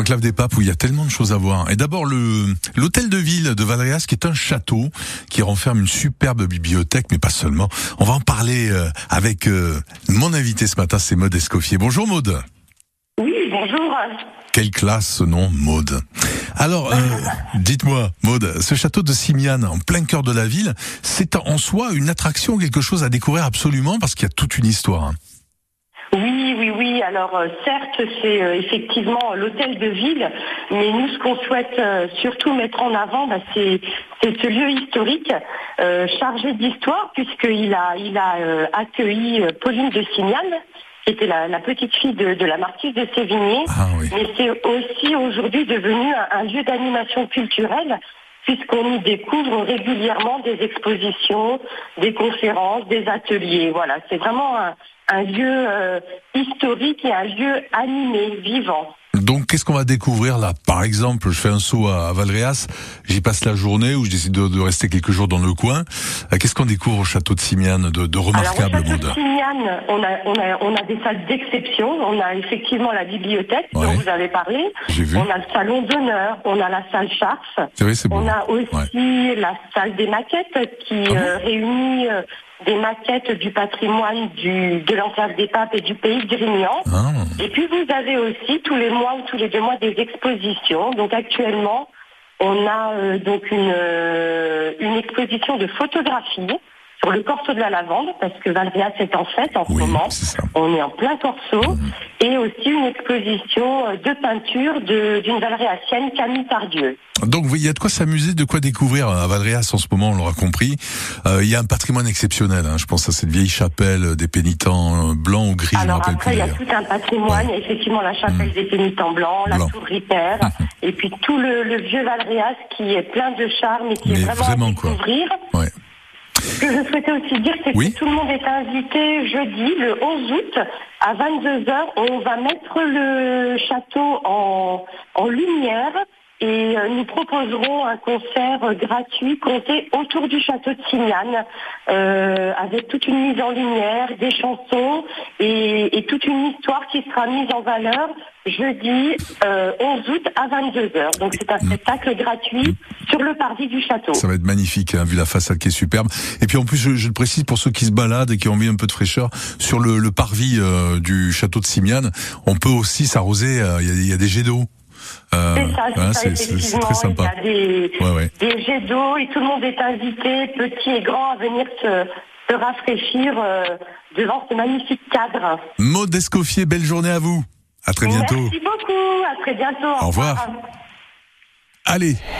l'enclave des papes où il y a tellement de choses à voir. Et d'abord le l'hôtel de ville de Valréas qui est un château qui renferme une superbe bibliothèque, mais pas seulement. On va en parler euh, avec euh, mon invité ce matin, c'est Maud Escoffier. Bonjour Maud. Oui, bonjour. Quelle classe ce nom, Maud. Alors, euh, dites-moi, Maud, ce château de Simiane, en plein cœur de la ville, c'est en soi une attraction, quelque chose à découvrir absolument parce qu'il y a toute une histoire. hein. Oui, oui, oui. Alors euh, certes, c'est euh, effectivement l'hôtel de ville, mais nous, ce qu'on souhaite euh, surtout mettre en avant, bah, c'est ce lieu historique euh, chargé d'histoire, puisqu'il a il a euh, accueilli Pauline de Signal, qui était la, la petite fille de, de la marquise de Sévigné. Ah oui. Mais c'est aussi aujourd'hui devenu un, un lieu d'animation culturelle puisqu'on y découvre régulièrement des expositions, des conférences, des ateliers. Voilà, c'est vraiment un, un lieu euh, historique et un lieu animé, vivant. Qu'est-ce qu'on va découvrir là? Par exemple, je fais un saut à, Valréas, j'y passe la journée ou je décide de, de rester quelques jours dans le coin. Euh, Qu'est-ce qu'on découvre au château de Simiane de, de remarquable, Alors, au château Maud de Signane, on a, on, a, on a des salles d'exception. On a effectivement la bibliothèque dont vous avez parlé. J'ai vu. On a le salon d'honneur. On a la salle. C'est vrai. On a aussi la salle des maquettes qui Ah bon euh, réunit euh, des maquettes du patrimoine du, de l'enclave des papes et du pays de Grignan. Ah, Et puis vous avez aussi tous les mois ou tous les deux mois des expositions. Donc actuellement, on a euh, donc une, euh, une exposition de photographie sur le corso de la lavande, parce que Valréas est en fête en ce oui, moment. On est en plein corso. Et aussi une exposition euh, de peinture de- d'une Valréasienne, Camille Tardieu. Donc, il y a de quoi s'amuser, de quoi découvrir à Valréas en ce moment, on l'aura compris. Euh, il y a un patrimoine exceptionnel. Hein. Je pense à cette vieille chapelle euh, des pénitents euh, blancs ou gris, je Alors rappelle après, plus il y a tout un patrimoine. Effectivement la chapelle des pénitents blancs, la Blanc. tour Ripper, et puis tout le, le vieux Valréas qui est plein de charme et qui Mais est vraiment, vraiment, à quoi. découvrir. Ouais. Ce que je souhaitais aussi dire, c'est Oui. que tout le monde est invité jeudi, le 11 août, à 22h. On va mettre le château en, en lumière et euh, nous proposerons un concert gratuit compté autour du château de Signane, euh, avec toute une mise en lumière, des chansons et, et toute une histoire qui sera mise en valeur jeudi euh, 11 août à 22h. Donc c'est un spectacle gratuit sur le parvis du château. Ça va être magnifique, hein, vu la façade qui est superbe. Et puis en plus, je, je le précise pour ceux qui se baladent et qui ont envie un peu de fraîcheur, sur le, le parvis euh, du château de Simiane, on peut aussi s'arroser. euh, Il y, a, il y a des jets d'eau. Euh, C'est très sympa. Il y a des, Ouais, ouais. des jets d'eau et tout le monde est invité, petit et grand, à venir se, se rafraîchir euh, devant ce magnifique cadre. Maud Escoffier, belle journée à vous. À très bientôt. Merci beaucoup, à très bientôt. Au revoir. Allez.